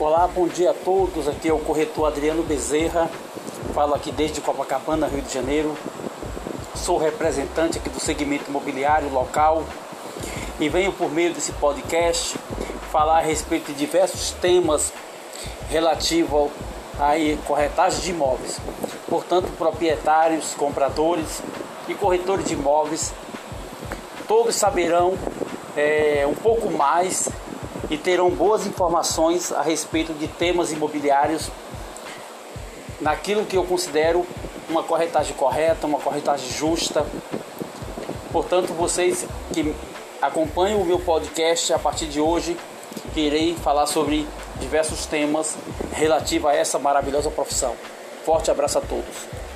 Olá, bom dia a todos. Aqui é o corretor Adriano Bezerra. Falo aqui desde Copacabana, Rio de Janeiro. Sou representante aqui do segmento imobiliário local e venho por meio desse podcast falar a respeito de diversos temas relativos à corretagem de imóveis. Portanto, proprietários, compradores e corretores de imóveis, todos saberão é, um pouco mais e terão boas informações a respeito de temas imobiliários naquilo que eu considero uma corretagem correta, uma corretagem justa. Portanto, vocês que acompanham o meu podcast a partir de hoje, que irei falar sobre diversos temas relativos a essa maravilhosa profissão. Forte abraço a todos.